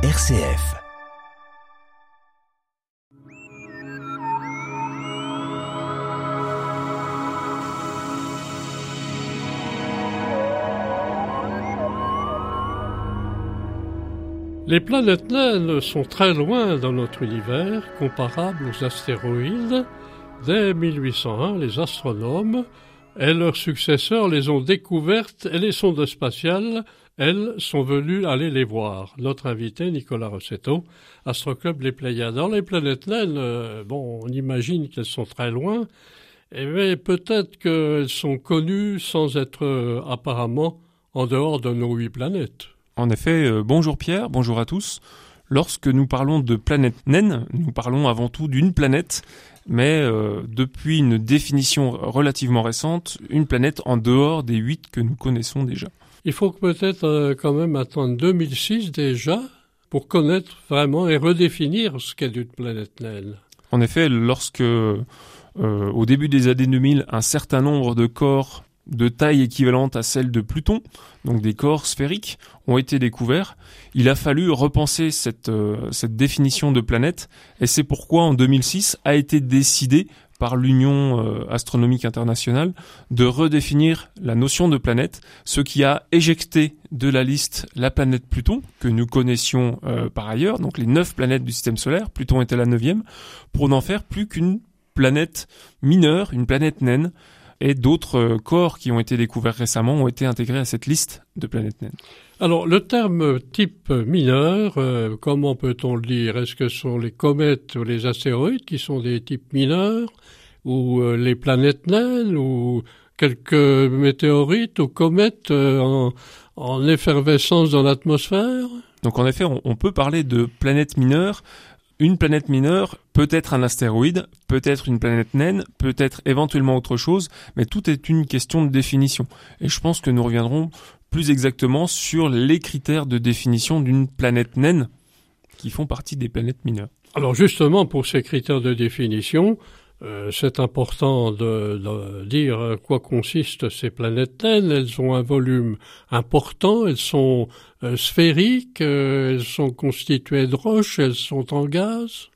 RCF. Les planètes naines sont très loin dans notre univers, comparables aux astéroïdes. Dès 1801, les astronomes et leurs successeurs les ont découvertes et les sondes spatiales, elles, sont venues aller les voir. Notre invité, Nicolas Rossetto, Astroclub Les Pléiades. Dans les planètes naines, euh, on imagine qu'elles sont très loin, mais peut-être qu'elles sont connues sans être euh, apparemment en dehors de nos huit planètes. En effet, euh, bonjour Pierre, bonjour à tous. Lorsque nous parlons de planète naine, nous parlons avant tout d'une planète, mais euh, depuis une définition relativement récente, une planète en dehors des huit que nous connaissons déjà. Il faut peut-être euh, quand même attendre 2006 déjà pour connaître vraiment et redéfinir ce qu'est une planète naine. En effet, lorsque au début des années 2000, un certain nombre de corps de taille équivalente à celle de Pluton, donc des corps sphériques, ont été découverts. Il a fallu repenser cette, euh, définition de planète, et c'est pourquoi en 2006 a été décidé par l'Union euh, astronomique internationale de redéfinir la notion de planète, ce qui a éjecté de la liste la planète Pluton, que nous connaissions euh, par ailleurs, donc les neuf planètes du système solaire, Pluton était la neuvième, pour n'en faire plus qu'une planète mineure, une planète naine, et d'autres euh, corps qui ont été découverts récemment ont été intégrés à cette liste de planètes naines. Alors, le terme type mineur, euh, comment peut-on le dire? Est-ce que ce sont les comètes ou les astéroïdes qui sont des types mineurs Ou euh, les planètes naines Ou quelques météorites ou comètes en, en, effervescence dans l'atmosphère? Donc, en effet, on peut parler de planètes mineures une planète mineure peut être un astéroïde, peut être une planète naine, peut être éventuellement autre chose, mais tout est une question de définition. Et je pense que nous reviendrons plus exactement sur les critères de définition d'une planète naine qui font partie des planètes mineures. Alors justement, pour ces critères de définition, euh, c'est important de, dire à quoi consistent ces planètes naines. Elles ont un volume important, elles sont euh, sphériques, euh, elles sont constituées de roches, elles sont en gaz.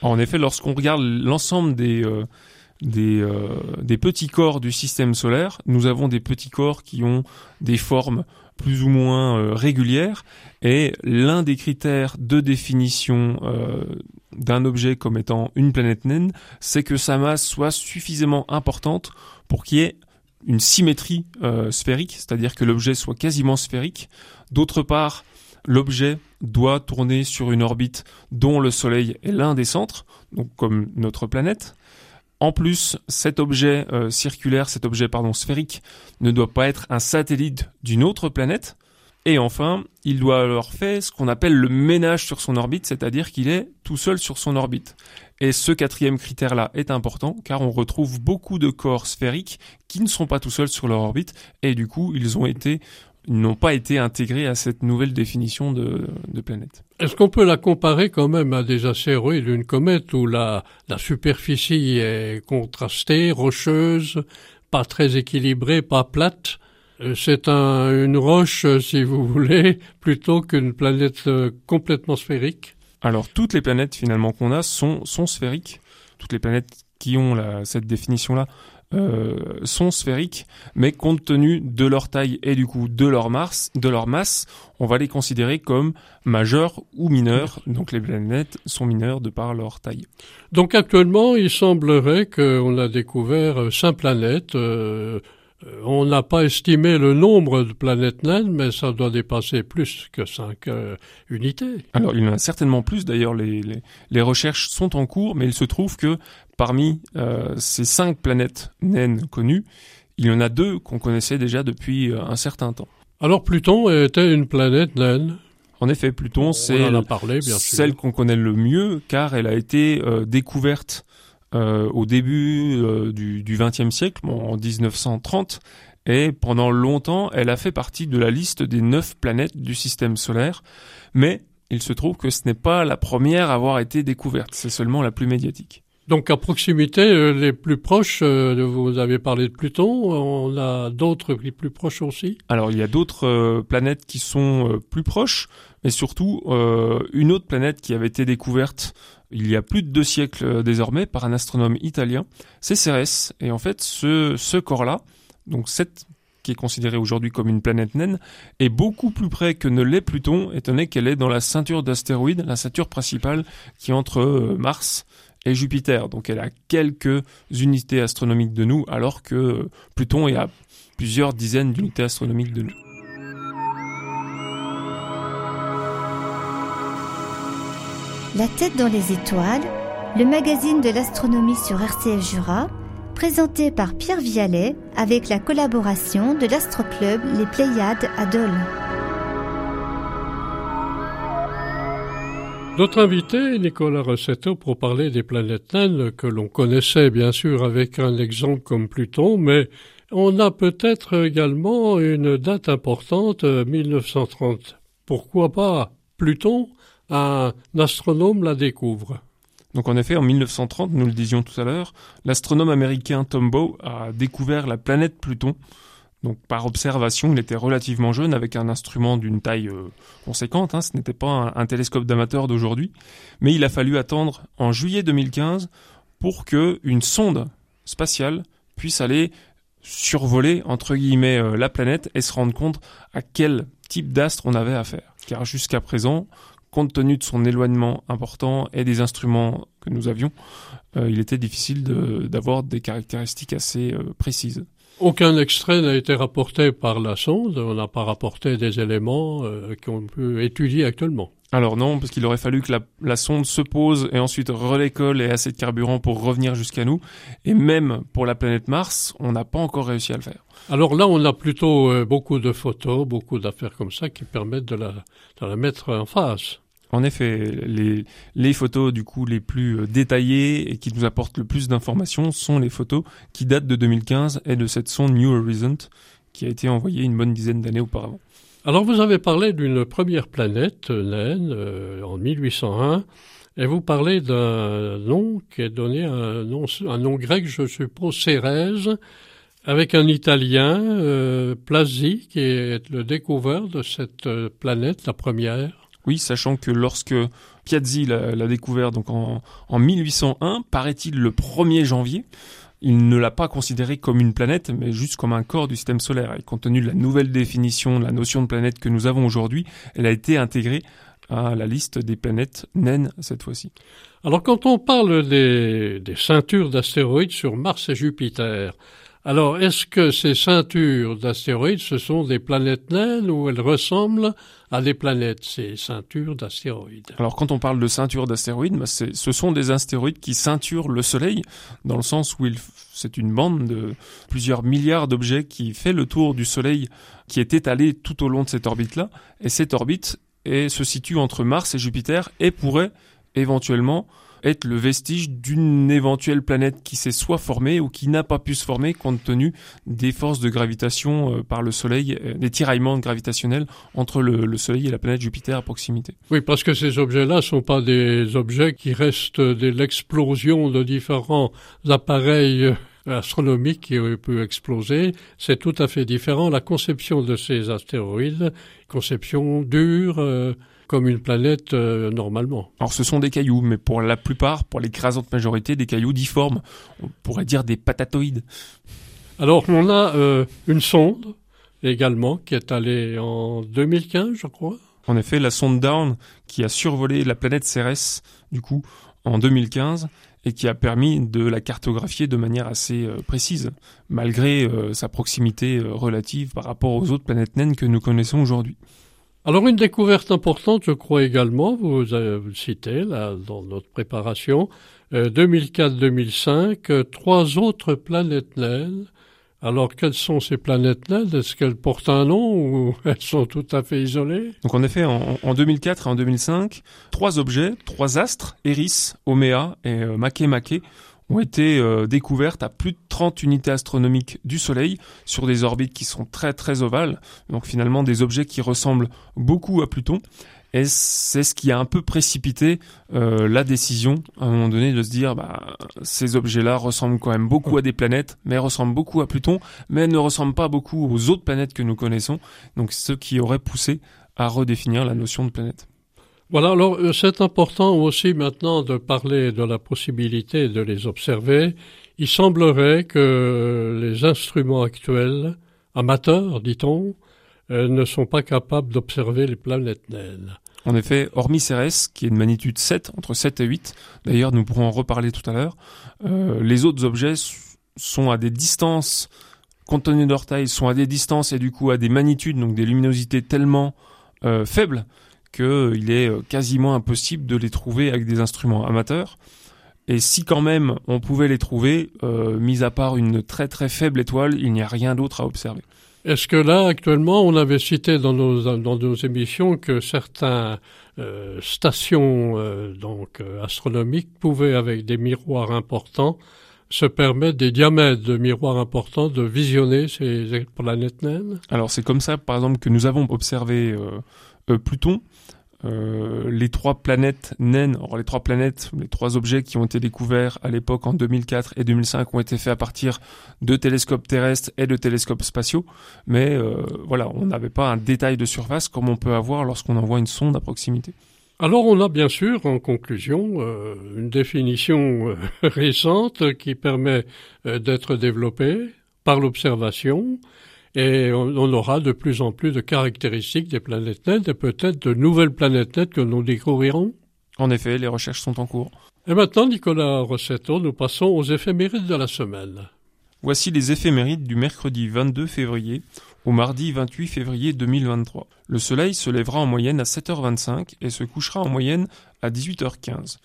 En effet, lorsqu'on regarde l'ensemble euh, des, des petits corps du système solaire, nous avons des petits corps qui ont des formes plus ou moins régulières et l'un des critères de définition d'un objet comme étant une planète naine, c'est que sa masse soit suffisamment importante pour qu'il y ait une symétrie euh, sphérique, c'est-à-dire que l'objet soit quasiment sphérique. D'autre part, l'objet doit tourner sur une orbite dont le Soleil est l'un des centres, donc comme notre planète. En plus, cet objet euh, circulaire, cet objet pardon sphérique, ne doit pas être un satellite d'une autre planète, et enfin, il doit alors faire ce qu'on appelle le ménage sur son orbite, c'est-à-dire qu'il est tout seul sur son orbite. Et ce quatrième critère-là est important car on retrouve beaucoup de corps sphériques qui ne sont pas tout seuls sur leur orbite et du coup ils ont été n'ont pas été intégrés à cette nouvelle définition de, de planète. Est-ce qu'on peut la comparer quand même à des astéroïdes, une comète où la, la superficie est contrastée, rocheuse, pas très équilibrée, pas plate? Euh, c'est un, une roche, si vous voulez, plutôt qu'une planète euh, complètement sphérique. Alors toutes les planètes finalement qu'on a sont, sont sphériques. Toutes les planètes qui ont la, cette définition-là euh, sont sphériques, mais compte tenu de leur taille et du coup de leur masse, de leur masse, on va les considérer comme majeures ou mineures. Donc les planètes sont mineures de par leur taille. Donc actuellement, il semblerait qu'on a découvert cinq planètes. Euh, on n'a pas estimé le nombre de planètes naines, mais ça doit dépasser plus que cinq euh, unités. Alors, il y en a certainement plus. D'ailleurs, les, les, les, recherches sont en cours, mais il se trouve que parmi euh, ces cinq planètes naines connues, il y en a deux qu'on connaissait déjà depuis euh, un certain temps. Alors, Pluton était une planète naine en effet, Pluton, c'est celle qu'on connaît le mieux, car elle a été euh, découverte euh, au début euh, du XXe siècle, en 1930, et pendant longtemps, elle a fait partie de la liste des neuf planètes du système solaire, mais il se trouve que ce n'est pas la première à avoir été découverte, c'est seulement la plus médiatique. Donc à proximité, euh, les plus proches, euh, vous avez parlé de Pluton, on a d'autres plus proches aussi? Alors il y a d'autres planètes qui sont plus proches, mais surtout une autre planète qui avait été découverte il y a plus de deux siècles désormais par un astronome italien, c'est Cérès. Et en fait ce, ce corps-là, donc cette qui est considérée aujourd'hui comme une planète naine, est beaucoup plus près que ne l'est Pluton, étant donné qu'elle est dans la ceinture d'astéroïdes, la ceinture principale qui est entre Mars et Jupiter. Donc elle a quelques unités astronomiques de nous, alors que Pluton est à plusieurs dizaines d'unités astronomiques de nous. La tête dans les étoiles, le magazine de l'astronomie sur RCF Jura, présenté par Pierre Vialet avec la collaboration de l'astroclub Les Pléiades à Dole. Notre invité, Nicolas Rossetto, pour parler des planètes naines que l'on connaissait bien sûr avec un exemple comme Pluton, mais on a peut-être également une date importante, 1930. Pourquoi pas Pluton? Un astronome la découvre. Donc en effet, en 1930, nous le disions tout à l'heure, l'astronome américain Tom Bow a découvert la planète Pluton donc par observation, il était relativement jeune avec un instrument d'une taille euh, conséquente. Hein, ce n'était pas un, télescope d'amateur d'aujourd'hui, mais il a fallu attendre en juillet 2015 pour que une sonde spatiale puisse aller survoler entre guillemets euh, la planète et se rendre compte à quel type d'astre on avait affaire. Car jusqu'à présent, compte tenu de son éloignement important et des instruments que nous avions, euh, il était difficile d'avoir des caractéristiques assez précises. Aucun extrait n'a été rapporté par la sonde. On n'a pas rapporté des éléments euh, qu'on peut étudier actuellement. Alors non, parce qu'il aurait fallu que la, sonde se pose et ensuite relécole et assez de carburant pour revenir jusqu'à nous. Et même pour la planète Mars, on n'a pas encore réussi à le faire. Alors là, on a plutôt euh, beaucoup de photos, beaucoup d'affaires comme ça qui permettent de la, de la mettre en face. En effet, les, les photos du coup les plus euh, détaillées et qui nous apportent le plus d'informations sont les photos qui datent de 2015 et de cette sonde New Horizon qui a été envoyée une bonne dizaine d'années auparavant. Alors vous avez parlé d'une première planète naine euh, en 1801 et vous parlez d'un nom qui est donné un nom, un nom grec, je suppose, Cérèse, avec un Italien, euh, Plasi, qui est le découvreur de cette euh, planète, la première. Oui, sachant que lorsque Piazzi l'a découvert donc en, 1801, paraît-il le 1er janvier, il ne l'a pas considéré comme une planète, mais juste comme un corps du système solaire. Et compte tenu de la nouvelle définition, de la notion de planète que nous avons aujourd'hui, elle a été intégrée à la liste des planètes naines cette fois-ci. Alors quand on parle des, des ceintures d'astéroïdes sur Mars et Jupiter, alors, est-ce que ces ceintures d'astéroïdes, ce sont des planètes naines ou elles ressemblent à des planètes, ces ceintures d'astéroïdes? Alors, quand on parle de ceintures d'astéroïdes, bah, ce sont des astéroïdes qui ceinturent le Soleil, dans le sens où c'est une bande de plusieurs milliards d'objets qui fait le tour du Soleil, qui est étalée tout au long de cette orbite-là, et cette orbite se situe entre Mars et Jupiter et pourrait éventuellement être le vestige d'une éventuelle planète qui s'est soit formée ou qui n'a pas pu se former compte tenu des forces de gravitation euh, par le Soleil, euh, des tiraillements gravitationnels entre le, Soleil et la planète Jupiter à proximité. Oui, parce que ces objets-là sont pas des objets qui restent de l'explosion de différents appareils euh, astronomiques qui auraient pu exploser. C'est tout à fait différent. La conception de ces astéroïdes, conception dure, comme une planète euh, normalement. Alors ce sont des cailloux, mais pour la plupart, pour l'écrasante majorité, des cailloux difformes. On pourrait dire des patatoïdes. Alors on a euh, une sonde également qui est allée en 2015, je crois. En effet, la sonde Down qui a survolé la planète Cérès, du coup, en 2015 et qui a permis de la cartographier de manière assez euh, précise, malgré sa proximité relative par rapport aux autres planètes naines que nous connaissons aujourd'hui. Alors une découverte importante, je crois également, vous, vous le citez là dans notre préparation, 2004-2005, euh, euh, trois autres planètes naines. Alors quelles sont ces planètes naines? Est-ce qu'elles portent un nom ou elles sont tout à fait isolées? Donc en effet, en, en, 2004 et en 2005, trois objets, trois astres, Eris, Omea et euh, Make Make, ont été euh, découvertes à plus de 30 unités astronomiques du Soleil sur des orbites qui sont très très ovales, donc finalement des objets qui ressemblent beaucoup à Pluton. Et c'est ce qui a un peu précipité euh, la décision à un moment donné de se dire bah, ces objets-là ressemblent quand même beaucoup à des planètes, mais ressemblent beaucoup à Pluton, mais ne ressemblent pas beaucoup aux autres planètes que nous connaissons. Donc ce qui aurait poussé à redéfinir la notion de planète. Voilà, alors euh, c'est important aussi maintenant de parler de la possibilité de les observer. Il semblerait que les instruments actuels, amateurs, dit-on, euh, ne sont pas capables d'observer les planètes naines. En effet, hormis Cérès, qui est de magnitude 7, entre 7 et 8, d'ailleurs nous pourrons en reparler tout à l'heure, euh, les autres objets sont à des distances, compte tenu de leur taille, sont à des distances et du coup à des magnitudes, donc des luminosités tellement faibles qu'il est quasiment impossible de les trouver avec des instruments amateurs. Et si quand même on pouvait les trouver, mis à part une très très faible étoile, il n'y a rien d'autre à observer. Est-ce que là, actuellement, on avait cité dans nos, dans nos émissions que certaines euh, stations euh, donc euh, astronomiques pouvaient, avec des miroirs importants, se permettre des diamètres de miroirs importants de visionner ces planètes naines? Alors c'est comme ça, par exemple, que nous avons observé Pluton euh, les trois planètes naines, les trois planètes, les trois objets qui ont été découverts à l'époque en 2004 et 2005 ont été faits à partir de télescopes terrestres et de télescopes spatiaux, mais euh, voilà, on n'avait pas un détail de surface comme on peut avoir lorsqu'on envoie une sonde à proximité. Alors on a bien sûr en conclusion euh, une définition récente qui permet d'être développée par l'observation et on, aura de plus en plus de caractéristiques des planètes nettes et peut-être de nouvelles planètes nettes que nous découvrirons. En effet, les recherches sont en cours. Et maintenant, Nicolas Rossetto, nous passons aux éphémérides de la semaine. Voici les éphémérides du mercredi 22 février au mardi 28 février 2023. Le soleil se lèvera en moyenne à 7h25 et se couchera en moyenne à 18h15.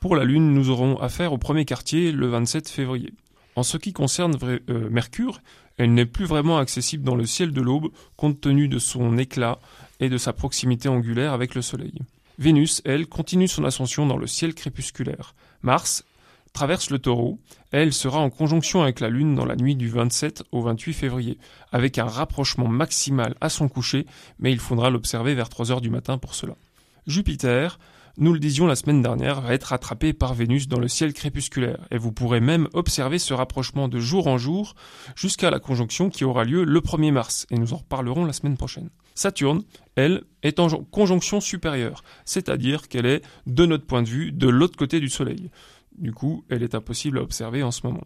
Pour la Lune, nous aurons affaire au premier quartier le 27 février. En ce qui concerne euh, Mercure, elle n'est plus vraiment accessible dans le ciel de l'aube compte tenu de son éclat et de sa proximité angulaire avec le Soleil. Vénus, elle, continue son ascension dans le ciel crépusculaire. Mars traverse le taureau, elle sera en conjonction avec la Lune dans la nuit du 27 au 28 février, avec un rapprochement maximal à son coucher, mais il faudra l'observer vers 3 heures du matin pour cela. Jupiter, nous le disions la semaine dernière, va être attrapé par Vénus dans le ciel crépusculaire, et vous pourrez même observer ce rapprochement de jour en jour jusqu'à la conjonction qui aura lieu le 1er mars, et nous en reparlerons la semaine prochaine. Saturne, elle, est en conjonction supérieure, c'est-à-dire qu'elle est, de notre point de vue, de l'autre côté du Soleil. Du coup, elle est impossible à observer en ce moment.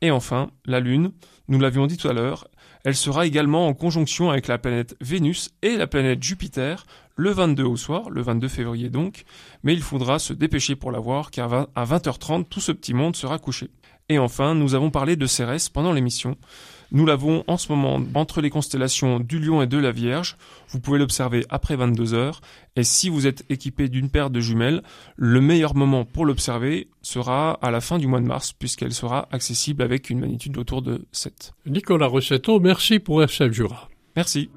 Et enfin, la Lune, nous l'avions dit tout à l'heure, elle sera également en conjonction avec la planète Vénus et la planète Jupiter le 22 au soir, le 22 février donc, mais il faudra se dépêcher pour la voir car à 20h30 tout ce petit monde sera couché. Et enfin, nous avons parlé de Cérès pendant l'émission. Nous l'avons en ce moment entre les constellations du Lion et de la Vierge. Vous pouvez l'observer après 22 heures. Et si vous êtes équipé d'une paire de jumelles, le meilleur moment pour l'observer sera à la fin du mois de mars, puisqu'elle sera accessible avec une magnitude autour de 7. Nicolas Rossetto, merci pour FCF Jura. Merci.